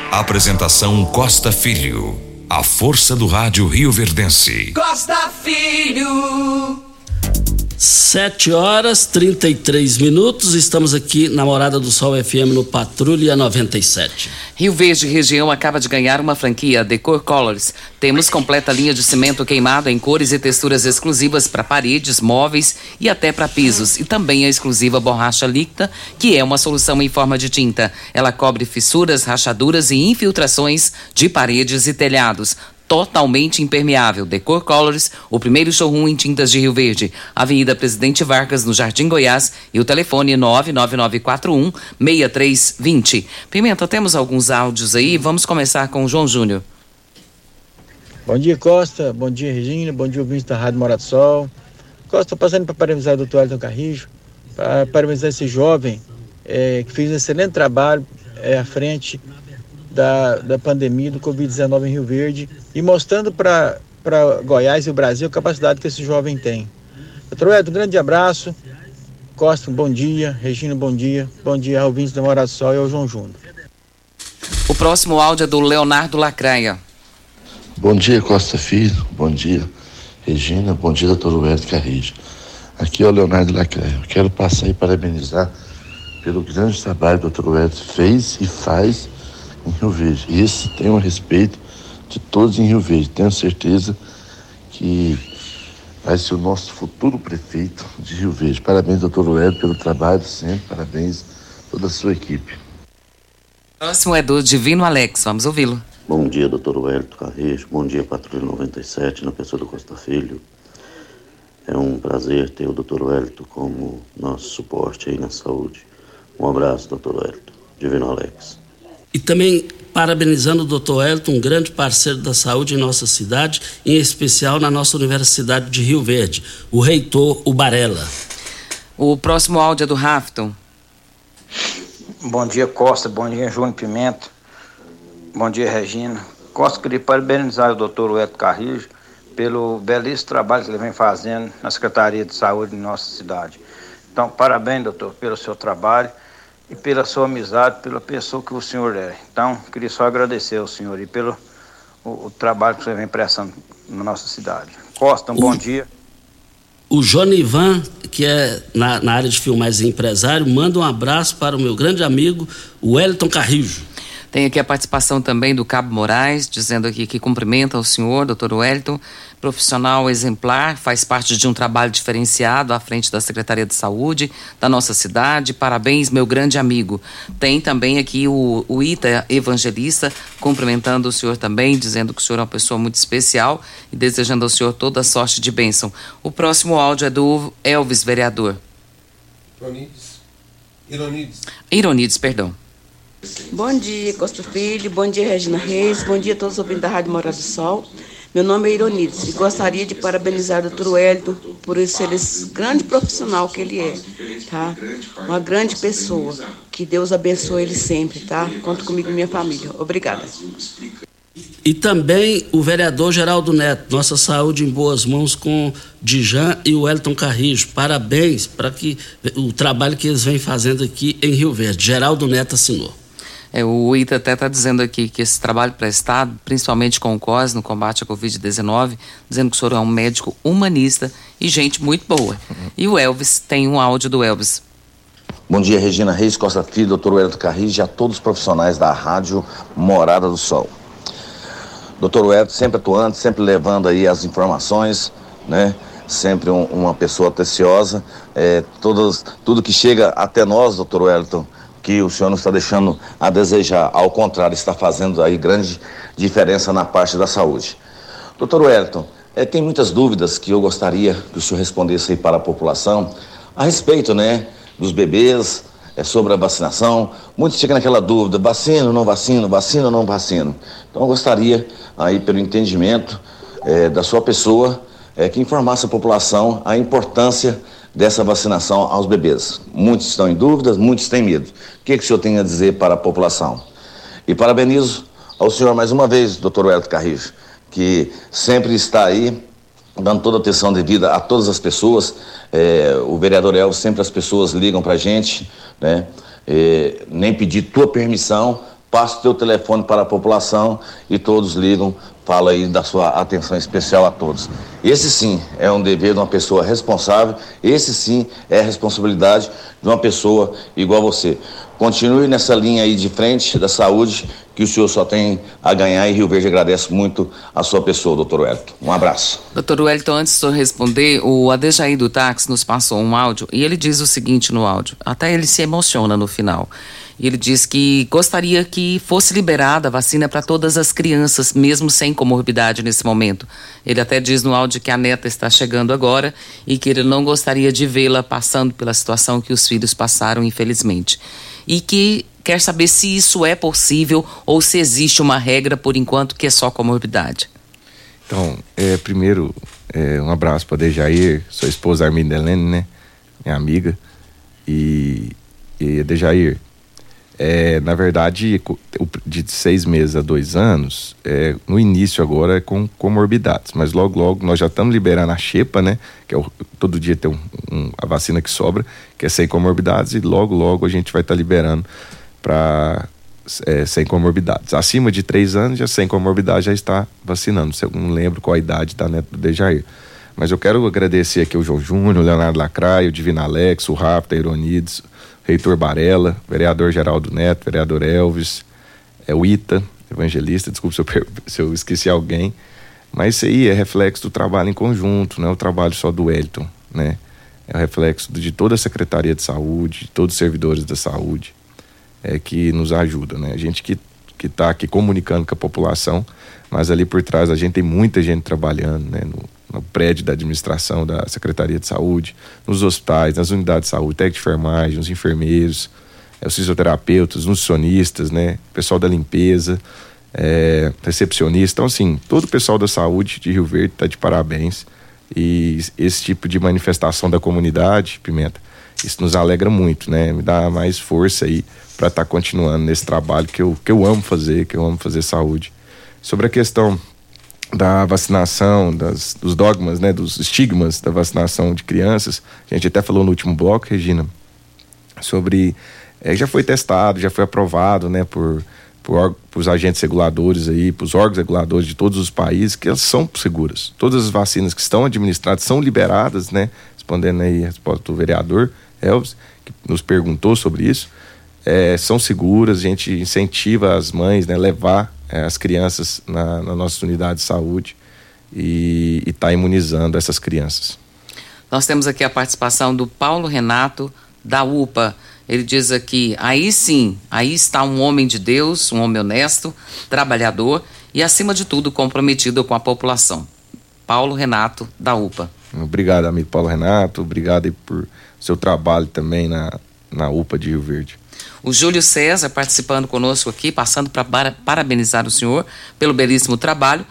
Apresentação Costa Filho. A força do rádio Rio Verdense.
Costa Filho.
7 horas 33 minutos. Estamos aqui na Morada do Sol FM no Patrulha 97.
Rio Verde Região acaba de ganhar uma franquia Decor Colors. Temos completa linha de cimento queimado em cores e texturas exclusivas para paredes, móveis e até para pisos. E também a exclusiva borracha líquida, que é uma solução em forma de tinta. Ela cobre fissuras, rachaduras e infiltrações de paredes e telhados totalmente impermeável. Decor Colors, o primeiro showroom em tintas de Rio Verde. Avenida Presidente Vargas, no Jardim Goiás. E o telefone 99941 6320. Pimenta, temos alguns áudios aí. Vamos começar com o João Júnior.
Bom dia, Costa. Bom dia, Regina. Bom dia, ouvintes da Rádio Morado do Sol. Costa, passando para parabenizar o doutor Elton Carrijo, para parabenizar esse jovem é, que fez um excelente trabalho é, à frente da, da pandemia do Covid-19 em Rio Verde e mostrando para Goiás e o Brasil a capacidade que esse jovem tem. Doutor Ed, um grande abraço. Costa, um bom dia. Regina, bom dia. Bom dia, ouvintes da Morada Sol e ao João Júnior.
O próximo áudio é do Leonardo Lacraia.
Bom dia, Costa Filho. Bom dia, Regina. Bom dia, doutor Ed Carrijo. Aqui é o Leonardo Lacraia. Eu quero passar e parabenizar pelo grande trabalho que o doutor Ed fez e faz em Rio Verde. E esse tem o respeito de todos em Rio Verde. Tenho certeza que vai ser o nosso futuro prefeito de Rio Verde. Parabéns, doutor Luedo, pelo trabalho sempre. Parabéns toda a sua equipe.
Próximo é do Divino Alex. Vamos ouvi-lo.
Bom dia, doutor Wellington Carrejo. Bom dia, Patrulha 97, na pessoa do Costa Filho. É um prazer ter o doutor Wellington como nosso suporte aí na saúde.
Um abraço, doutor Wellington. Divino Alex.
E também parabenizando o doutor Elton, um grande parceiro da saúde em nossa cidade, em especial na nossa Universidade de Rio Verde, o reitor Ubarela.
O próximo áudio é do Rafton.
Bom dia, Costa. Bom dia, Júnior Pimenta. Bom dia, Regina. Costa, queria parabenizar o doutor Elton Carrijo pelo belíssimo trabalho que ele vem fazendo na Secretaria de Saúde de nossa cidade. Então, parabéns, doutor, pelo seu trabalho e pela sua amizade, pela pessoa que o senhor é. Então, queria só agradecer ao senhor e pelo o, o trabalho que você vem prestando na nossa cidade. Costa, um bom dia.
O Jonivan, que é na, na área de filmagem empresário, manda um abraço para o meu grande amigo, o Wellington Carrijo.
Tem aqui a participação também do Cabo Moraes, dizendo aqui que cumprimenta o senhor, doutor Wellington, profissional exemplar, faz parte de um trabalho diferenciado à frente da Secretaria de Saúde da nossa cidade. Parabéns, meu grande amigo. Tem também aqui o, o Ita Evangelista, cumprimentando o senhor também, dizendo que o senhor é uma pessoa muito especial e desejando ao senhor toda sorte de bênção. O próximo áudio é do Elvis, vereador.
Ironides. Ironides.
Ironides, perdão.
Bom dia, Costa Filho. Bom dia, Regina Reis. Bom dia a todos os ouvintes da Rádio Morada do Sol. Meu nome é Ironides e gostaria de parabenizar o Dr. Wellington por ser esse grande profissional que ele é, tá? Uma grande pessoa. Que Deus abençoe ele sempre, tá? Conta comigo e minha família. Obrigada.
E também o vereador Geraldo Neto, nossa saúde em boas mãos com Dijan e o Wellington Carrijo. Parabéns para que o trabalho que eles vêm fazendo aqui em Rio Verde. Geraldo Neto assinou.
É, o ITA até está dizendo aqui que esse trabalho prestado, principalmente com o COS no combate à Covid-19, dizendo que o senhor é um médico humanista e gente muito boa. E o Elvis, tem um áudio do Elvis.
Bom dia, Regina Reis, Costa Filho, doutor Wellington Carris e a todos os profissionais da Rádio Morada do Sol. Doutor Wellington sempre atuante, sempre levando aí as informações, né? Sempre um, uma pessoa atenciosa. É, todas, tudo que chega até nós, doutor Wellington, que o senhor não está deixando a desejar, ao contrário, está fazendo aí grande diferença na parte da saúde. Doutor Wellington, é, tem muitas dúvidas que eu gostaria que o senhor respondesse aí para a população a respeito, né, dos bebês, é, sobre a vacinação. Muitos ficam naquela dúvida, vacino, não vacino, vacino, não vacino. Então eu gostaria aí, pelo entendimento é, da sua pessoa, é, que informasse a população a importância dessa vacinação aos bebês. Muitos estão em dúvidas, muitos têm medo. O que, que o senhor tem a dizer para a população? E parabenizo ao senhor mais uma vez, doutor Wellington Carrijo, que sempre está aí dando toda a atenção devida a todas as pessoas. É, o vereador Elvis, sempre as pessoas ligam para a gente, né? É, nem pedir tua permissão, passa o teu telefone para a população e todos ligam fala aí da sua atenção especial a todos. Esse sim é um dever de uma pessoa responsável, esse sim é a responsabilidade de uma pessoa igual a você. Continue nessa linha aí de frente da saúde, que o senhor só tem a ganhar e Rio Verde agradece muito a sua pessoa, doutor Wellington. Um abraço.
Doutor Wellington, antes de responder, o Adejaí do táxi nos passou um áudio e ele diz o seguinte no áudio, até ele se emociona no final. E ele diz que gostaria que fosse liberada a vacina para todas as crianças, mesmo sem comorbidade nesse momento. Ele até diz no áudio que a neta está chegando agora e que ele não gostaria de vê-la passando pela situação que os filhos passaram, infelizmente. E que quer saber se isso é possível ou se existe uma regra por enquanto que é só comorbidade.
Então, é, primeiro, é, um abraço para Dejair, sua esposa Arminda Helene, né? Minha amiga. E, e Dejair, é, na verdade, de seis meses a dois anos, é, no início agora é com comorbidades, mas logo, logo nós já estamos liberando a xepa, né? Que é o, todo dia tem um, um, a vacina que sobra, que é sem comorbidades, e logo, logo a gente vai estar tá liberando para é, sem comorbidades. Acima de três anos, já sem comorbidade, já está vacinando. Eu não lembro qual a idade da neta do Dejair. Mas eu quero agradecer aqui o João Júnior, o Leonardo Lacraio, o Divino Alex, o Rafa, a Ironides, reitor Barella, vereador Geraldo Neto, vereador Elvis, é o Ita, evangelista, desculpe se eu, se eu esqueci alguém, mas isso aí é reflexo do trabalho em conjunto, não é o trabalho só do Wellington, né? É o reflexo de toda a Secretaria de Saúde, de todos os servidores da saúde, é que nos ajuda, né? A gente que que está aqui comunicando com a população, mas ali por trás a gente tem muita gente trabalhando, né? No, no prédio da administração da Secretaria de Saúde, nos hospitais, nas unidades de saúde, técnico de enfermagem, os enfermeiros, é, os fisioterapeutas, nutricionistas, né? Pessoal da limpeza, é, recepcionista. Então, assim, todo o pessoal da saúde de Rio Verde está de parabéns. E esse tipo de manifestação da comunidade, Pimenta, isso nos alegra muito, né? Me dá mais força aí para estar tá continuando nesse trabalho que eu, que eu amo fazer, que eu amo fazer saúde. Sobre a questão da vacinação, das, dos dogmas, né, dos estigmas da vacinação de crianças, a gente até falou no último bloco, Regina, sobre é, já foi testado, já foi aprovado, né, por por, os agentes reguladores aí, por os órgãos reguladores de todos os países, que elas são seguras. Todas as vacinas que estão administradas são liberadas, né? Respondendo aí a resposta do vereador Elvis, que nos perguntou sobre isso, é, são seguras, a gente incentiva as mães, né, levar é, as crianças na, na nossa unidade de saúde e estar tá imunizando essas crianças.
Nós temos aqui a participação do Paulo Renato, da UPA. Ele diz aqui: aí sim, aí está um homem de Deus, um homem honesto, trabalhador e, acima de tudo, comprometido com a população. Paulo Renato, da UPA.
Obrigado, amigo Paulo Renato. Obrigado por seu trabalho também na, na UPA de Rio Verde.
O Júlio César participando conosco aqui, passando para parabenizar o senhor pelo belíssimo trabalho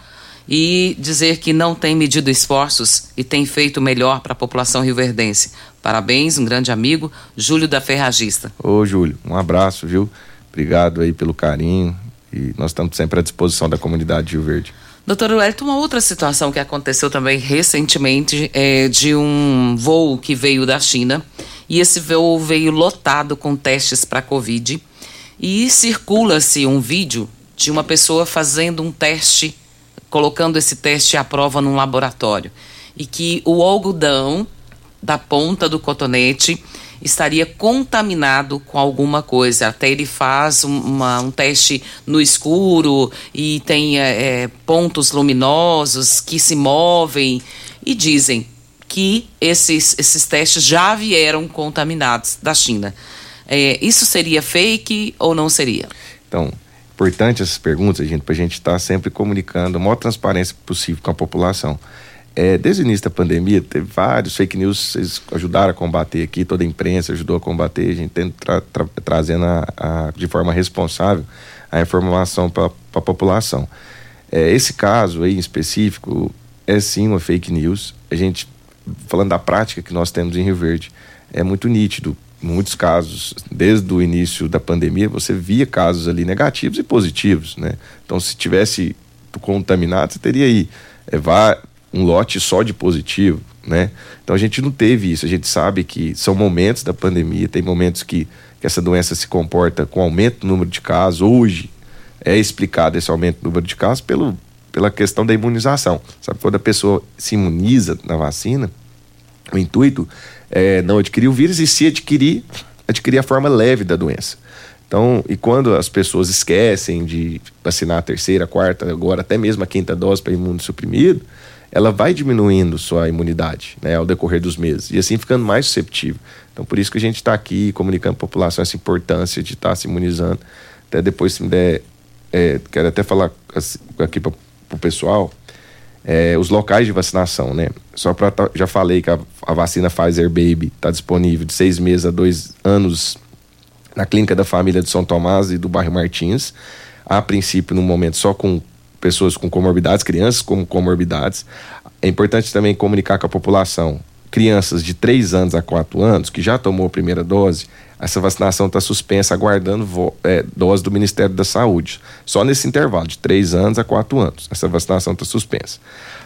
e dizer que não tem medido esforços e tem feito melhor para a população rioverdense. Parabéns, um grande amigo, Júlio da Ferragista.
Ô, Júlio, um abraço, viu? Obrigado aí pelo carinho e nós estamos sempre à disposição da comunidade de Rio Verde.
Doutor Wellington, uma outra situação que aconteceu também recentemente é de um voo que veio da China. E esse voo veio lotado com testes para Covid. E circula-se um vídeo de uma pessoa fazendo um teste, colocando esse teste à prova num laboratório. E que o algodão da ponta do cotonete estaria contaminado com alguma coisa. Até ele faz uma, um teste no escuro e tem é, é, pontos luminosos que se movem e dizem que esses, esses testes já vieram contaminados da China. É, isso seria fake ou não seria?
Então, importante essas perguntas, gente, para a gente estar tá sempre comunicando a maior transparência possível com a população. É, desde o início da pandemia, teve vários fake news, vocês ajudaram a combater aqui, toda a imprensa ajudou a combater, a gente tenta tra tra trazendo a, a, de forma responsável a informação para a população. É, esse caso aí em específico é sim uma fake news. A gente, falando da prática que nós temos em Rio Verde, é muito nítido. Em muitos casos, desde o início da pandemia, você via casos ali negativos e positivos, né? Então, se tivesse contaminado, você teria aí é, um lote só de positivo, né? Então a gente não teve isso. A gente sabe que são momentos da pandemia, tem momentos que, que essa doença se comporta com aumento do número de casos. Hoje é explicado esse aumento do número de casos pelo, pela questão da imunização. Sabe, quando a pessoa se imuniza na vacina, o intuito é não adquirir o vírus e se adquirir, adquirir a forma leve da doença. Então, e quando as pessoas esquecem de vacinar a terceira, a quarta, agora até mesmo a quinta dose para imunossuprimido, ela vai diminuindo sua imunidade né, ao decorrer dos meses e assim ficando mais susceptível. Então, por isso que a gente está aqui comunicando à população essa importância de estar tá se imunizando. Até depois, se me der, é, quero até falar assim, aqui para o pessoal, é, os locais de vacinação, né? Só para já falei que a, a vacina Pfizer Baby está disponível de seis meses a dois anos na clínica da família de São Tomás e do bairro Martins. A princípio, no momento, só com pessoas com comorbidades, crianças com comorbidades. É importante também comunicar com a população. Crianças de 3 anos a 4 anos que já tomou a primeira dose, essa vacinação está suspensa, aguardando é, dose do Ministério da Saúde. Só nesse intervalo, de 3 anos a 4 anos, essa vacinação está suspensa.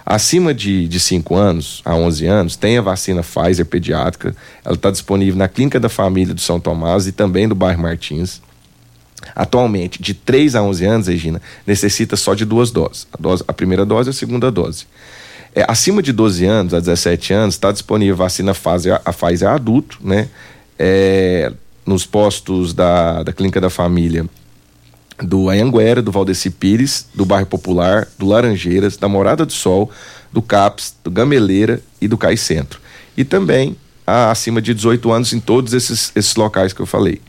Acima de, de 5 anos a 11 anos, tem a vacina Pfizer pediátrica. Ela está disponível na Clínica da Família do São Tomás e também do bairro Martins. Atualmente, de 3 a 11 anos, Regina, necessita só de duas doses. A, dose, a primeira dose e a segunda dose. É, acima de 12 anos, a 17 anos, está disponível a vacina Pfizer, a Pfizer adulto, né? É, nos postos da, da Clínica da Família do Anhanguera, do Valdeci Pires, do Bairro Popular, do Laranjeiras, da Morada do Sol, do CAPS, do Gameleira e do Cai Centro. E também a, acima de 18 anos em todos esses, esses locais que eu falei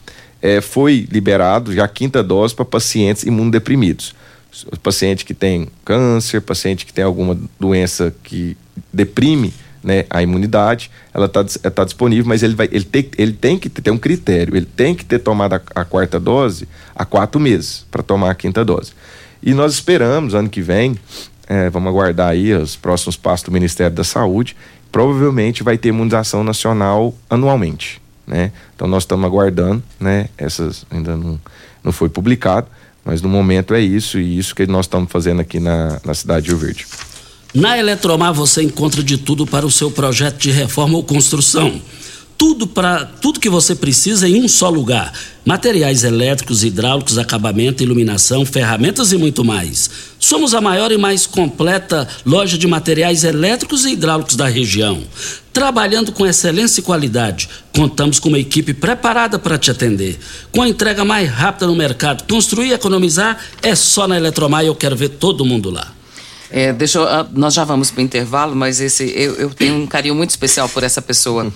é, foi liberado já a quinta dose para pacientes imunodeprimidos. Paciente que tem câncer, paciente que tem alguma doença que deprime né, a imunidade, ela está tá disponível, mas ele, vai, ele, tem, ele tem que ter um critério, ele tem que ter tomado a, a quarta dose há quatro meses para tomar a quinta dose. E nós esperamos, ano que vem, é, vamos aguardar aí os próximos passos do Ministério da Saúde, provavelmente vai ter imunização nacional anualmente, né? Então nós estamos aguardando, né? Essas ainda não, não foi publicado, mas no momento é isso e isso que nós estamos fazendo aqui na, na cidade de Rio Verde.
Na Eletromar você encontra de tudo para o seu projeto de reforma ou construção. Tudo para tudo que você precisa em um só lugar. Materiais elétricos, hidráulicos, acabamento, iluminação, ferramentas e muito mais. Somos a maior e mais completa loja de materiais elétricos e hidráulicos da região. Trabalhando com excelência e qualidade, contamos com uma equipe preparada para te atender. Com a entrega mais rápida no mercado, construir e economizar é só na Eletromar e eu quero ver todo mundo lá.
É, deixa eu, ah, nós já vamos para o intervalo, mas esse, eu, eu, tenho um carinho muito especial por essa pessoa.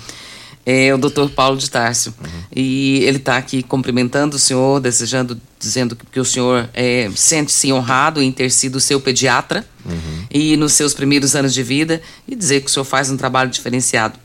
É o doutor Paulo de Tarso. Uhum. E ele está aqui cumprimentando o senhor, desejando, dizendo que o senhor é, sente-se honrado em ter sido seu pediatra uhum. e nos seus primeiros anos de vida e dizer que o senhor faz um trabalho diferenciado.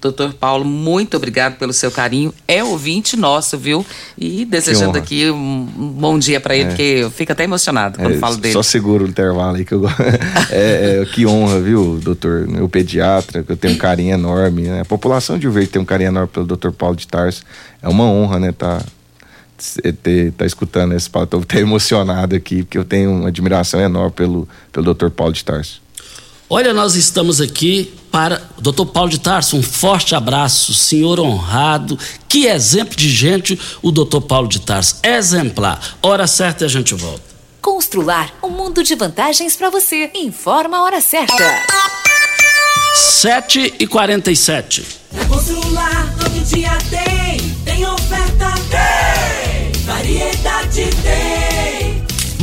Doutor Paulo, muito obrigado pelo seu carinho. É ouvinte nosso, viu? E desejando aqui um bom dia para ele, é. porque fica até emocionado quando é, falo dele.
Só seguro o intervalo aí que eu é, é, Que honra, viu, doutor? Meu pediatra, que eu tenho um carinho enorme. Né? A população de Rio Verde tem um carinho enorme pelo doutor Paulo de Tarso. É uma honra, né? Tá, ter, tá escutando esse papo. Estou até emocionado aqui, porque eu tenho uma admiração enorme pelo, pelo doutor Paulo de Tarso.
Olha, nós estamos aqui para o doutor Paulo de Tarso, um forte abraço, senhor honrado, que exemplo de gente o doutor Paulo de Tarso, exemplar. Hora certa e a gente volta.
Constrular um mundo de vantagens para você. Informa a hora certa.
7 e 47
Na Constrular todo dia tem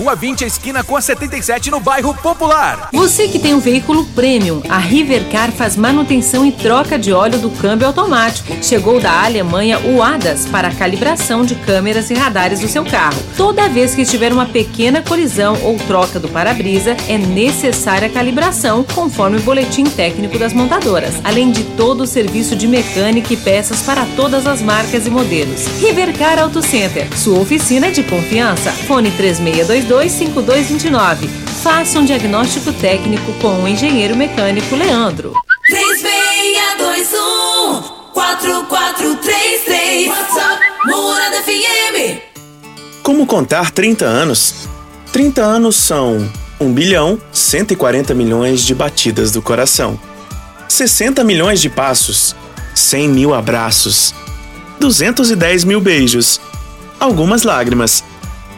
Rua 20, esquina com a 77, no bairro Popular.
Você que tem um veículo premium, a Rivercar faz manutenção e troca de óleo do câmbio automático. Chegou da Alemanha o ADAS para a calibração de câmeras e radares do seu carro. Toda vez que tiver uma pequena colisão ou troca do para-brisa, é necessária a calibração, conforme o boletim técnico das montadoras, além de todo o serviço de mecânica e peças para todas as marcas e modelos. Rivercar Auto Center, sua oficina de confiança. Fone 3622 325229. Faça um diagnóstico técnico com o engenheiro mecânico Leandro.
3621 4433 WhatsApp Morada FM.
Como contar 30 anos? 30 anos são 1 bilhão 140 milhões de batidas do coração, 60 milhões de passos, 100 mil abraços, 210 mil beijos, algumas lágrimas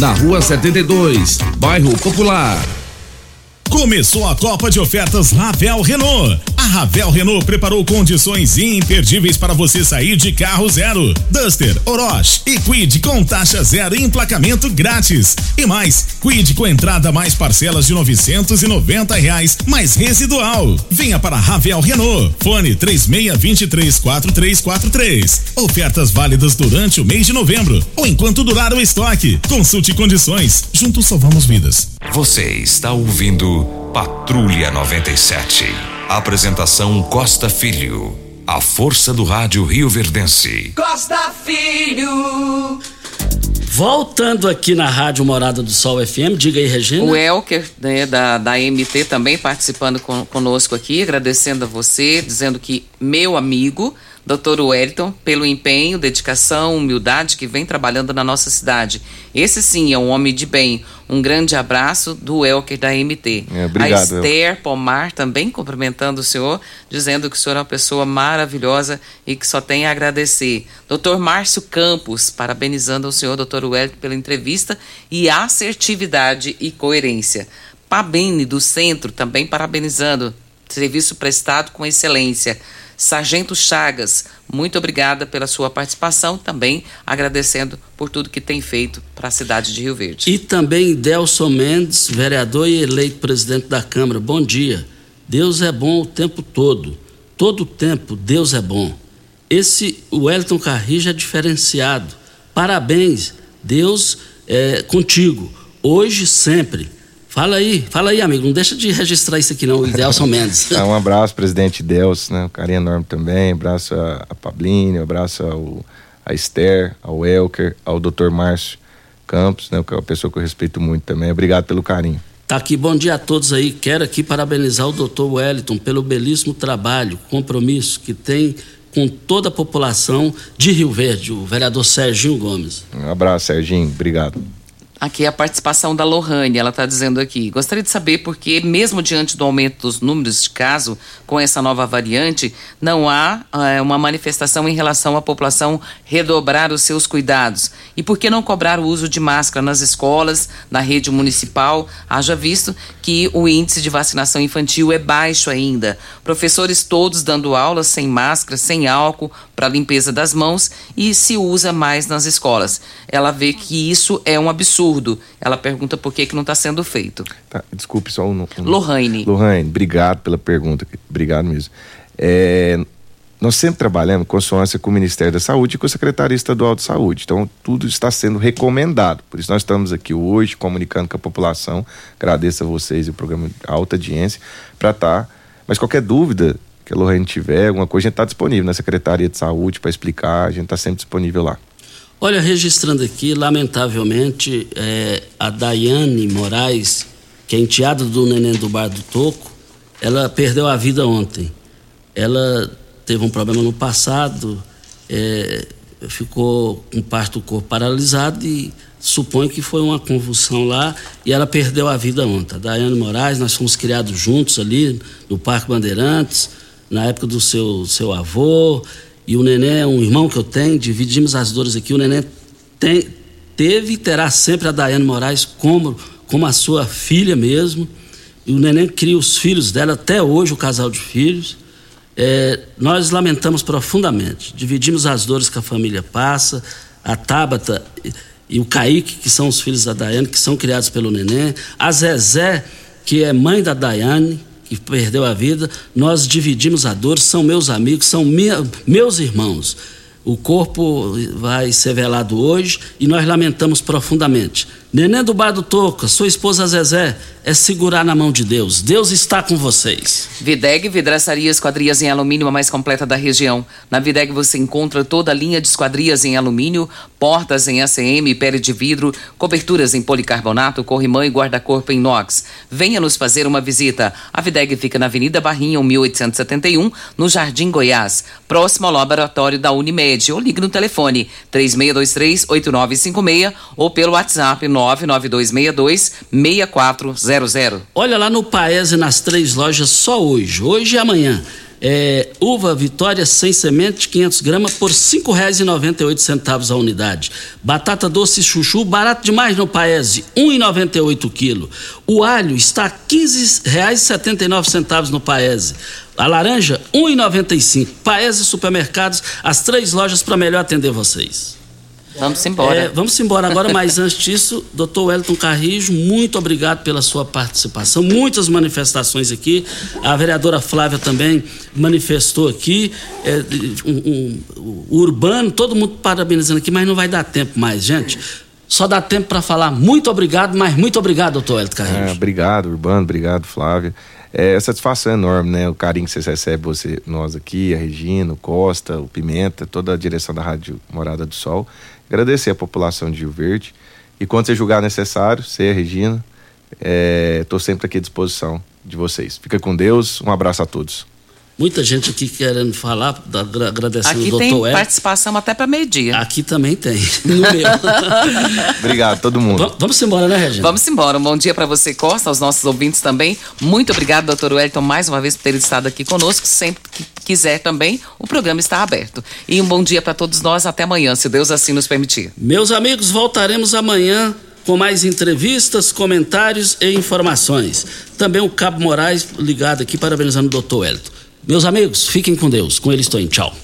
na Rua 72, Bairro Popular.
Começou a Copa de Ofertas Ravel Renault. A Ravel Renault preparou condições imperdíveis para você sair de carro zero. Duster, Oroch e Quid com taxa zero e emplacamento grátis. E mais, Quid com entrada mais parcelas de novecentos e noventa reais, mais residual. Venha para a Ravel Renault. Fone três meia vinte três quatro três quatro três. Ofertas válidas durante o mês de novembro ou enquanto durar o estoque. Consulte condições. Juntos salvamos vidas.
Você está ouvindo Patrulha 97. Apresentação Costa Filho. A força do rádio Rio Verdense.
Costa Filho.
Voltando aqui na Rádio Morada do Sol FM, diga aí, Regina.
O Elker, né, da, da MT, também participando con- conosco aqui, agradecendo a você, dizendo que meu amigo, Dr. Wellington, pelo empenho, dedicação, humildade que vem trabalhando na nossa cidade. Esse sim é um homem de bem. Um grande abraço do Elker da MT.
É, obrigado,
a Esther Pomar também cumprimentando o senhor, dizendo que o senhor é uma pessoa maravilhosa e que só tem a agradecer. Dr. Márcio Campos, parabenizando o senhor, Dr. Wellington, pela entrevista e assertividade e coerência. Pabene do Centro também parabenizando. Serviço prestado com excelência. Sargento Chagas, muito obrigada pela sua participação, também agradecendo por tudo que tem feito para a cidade de Rio Verde.
E também Delson Mendes, vereador e eleito presidente da Câmara. Bom dia. Deus é bom o tempo todo. Todo o tempo Deus é bom. Esse Wellington Carrija é diferenciado. Parabéns. Deus é contigo. Hoje, sempre. Fala aí, fala aí, amigo. Não deixa de registrar isso aqui, não, o Delson Mendes.
Ah, um abraço, presidente Delcio, né? Um carinho enorme também. Abraço a, a Pablínio, abraço ao, a Esther, ao Elker, ao Dr. Márcio Campos, né? Que é uma pessoa que eu respeito muito também. Obrigado pelo carinho.
Tá aqui, bom dia a todos aí. Quero aqui parabenizar o doutor Wellington pelo belíssimo trabalho, compromisso que tem com toda a população de Rio Verde, o vereador Serginho Gomes.
Um abraço, Serginho. Obrigado.
Aqui é a participação da Lohane, ela está dizendo aqui. Gostaria de saber por que, mesmo diante do aumento dos números de caso com essa nova variante, não há eh, uma manifestação em relação à população redobrar os seus cuidados. E por que não cobrar o uso de máscara nas escolas, na rede municipal? Haja visto que o índice de vacinação infantil é baixo ainda. Professores todos dando aulas sem máscara, sem álcool, para limpeza das mãos e se usa mais nas escolas. Ela vê que isso é um absurdo. Ela pergunta por que, que não está sendo feito.
Tá, desculpe só o nome.
Lohane.
Lohane, obrigado pela pergunta. Obrigado mesmo. É, nós sempre trabalhamos em consonância com o Ministério da Saúde e com a Secretaria Estadual de Saúde. Então, tudo está sendo recomendado. Por isso, nós estamos aqui hoje comunicando com a população. Agradeço a vocês e o programa de alta audiência para estar. Mas qualquer dúvida que a Lohane tiver, alguma coisa, a gente está disponível na Secretaria de Saúde para explicar. A gente está sempre disponível lá.
Olha, registrando aqui, lamentavelmente, é, a Daiane Moraes, que é enteada do neném do bar do Toco, ela perdeu a vida ontem. Ela teve um problema no passado, é, ficou com parte do corpo paralisado e suponho que foi uma convulsão lá e ela perdeu a vida ontem. A Daiane Moraes, nós fomos criados juntos ali no Parque Bandeirantes, na época do seu, seu avô, e o neném é um irmão que eu tenho, dividimos as dores aqui. O neném tem, teve e terá sempre a Daiane Moraes como, como a sua filha mesmo. E o neném cria os filhos dela, até hoje, o casal de filhos. É, nós lamentamos profundamente, dividimos as dores que a família passa, a Tabata e, e o Kaique, que são os filhos da Daiane, que são criados pelo neném, a Zezé, que é mãe da Daiane, que perdeu a vida, nós dividimos a dor, são meus amigos, são minha, meus irmãos. O corpo vai ser velado hoje e nós lamentamos profundamente. Neném do Bar do Toco, sua esposa Zezé, é segurar na mão de Deus. Deus está com vocês.
Videg Vidraçaria Esquadrias em Alumínio, a mais completa da região. Na Videg você encontra toda a linha de esquadrias em alumínio, portas em ACM, pele de vidro, coberturas em policarbonato, corrimão e guarda-corpo em inox. Venha nos fazer uma visita. A Videg fica na Avenida Barrinha, 1871, no Jardim Goiás, próximo ao laboratório da Unimed. Ou ligue no telefone 3623-8956 ou pelo WhatsApp 99262-6400.
Olha lá no Paese, nas três lojas, só hoje, hoje e amanhã. É, uva Vitória sem semente, 500 gramas, por R$ 5,98 a unidade. Batata doce chuchu, barato demais no Paese, R$ 1,98 quilo. O alho está R$ 15,79 no Paese. A laranja, R$ 1,95. Paese Supermercados, as três lojas para melhor atender vocês.
Vamos embora.
É, vamos embora agora, mas antes disso, doutor Wellington Carrijo, muito obrigado pela sua participação. Muitas manifestações aqui. A vereadora Flávia também manifestou aqui. É, um, um, o Urbano, todo mundo parabenizando aqui, mas não vai dar tempo mais, gente. Só dá tempo para falar muito obrigado, mas muito obrigado, doutor Wellington Carrijo.
É, obrigado, Urbano, obrigado, Flávia. É satisfação enorme, né? O carinho que vocês recebem, você, nós aqui, a Regina, o Costa, o Pimenta, toda a direção da Rádio Morada do Sol. Agradecer a população de Rio Verde. E quando você julgar necessário, você, a Regina, estou é, sempre aqui à disposição de vocês. Fica com Deus, um abraço a todos.
Muita gente aqui querendo falar, agradecendo
aqui
o doutor
tem participação até para meio-dia.
Aqui também tem, no meu.
obrigado, todo mundo.
Vamos, vamos embora, né, Regina?
Vamos embora. Um bom dia para você, Costa, aos nossos ouvintes também. Muito obrigado, doutor Wellington, mais uma vez por ter estado aqui conosco. Sempre que quiser também, o programa está aberto. E um bom dia para todos nós. Até amanhã, se Deus assim nos permitir.
Meus amigos, voltaremos amanhã com mais entrevistas, comentários e informações. Também o Cabo Moraes ligado aqui, parabenizando o doutor Wellington. Meus amigos, fiquem com Deus. Com ele estou em tchau.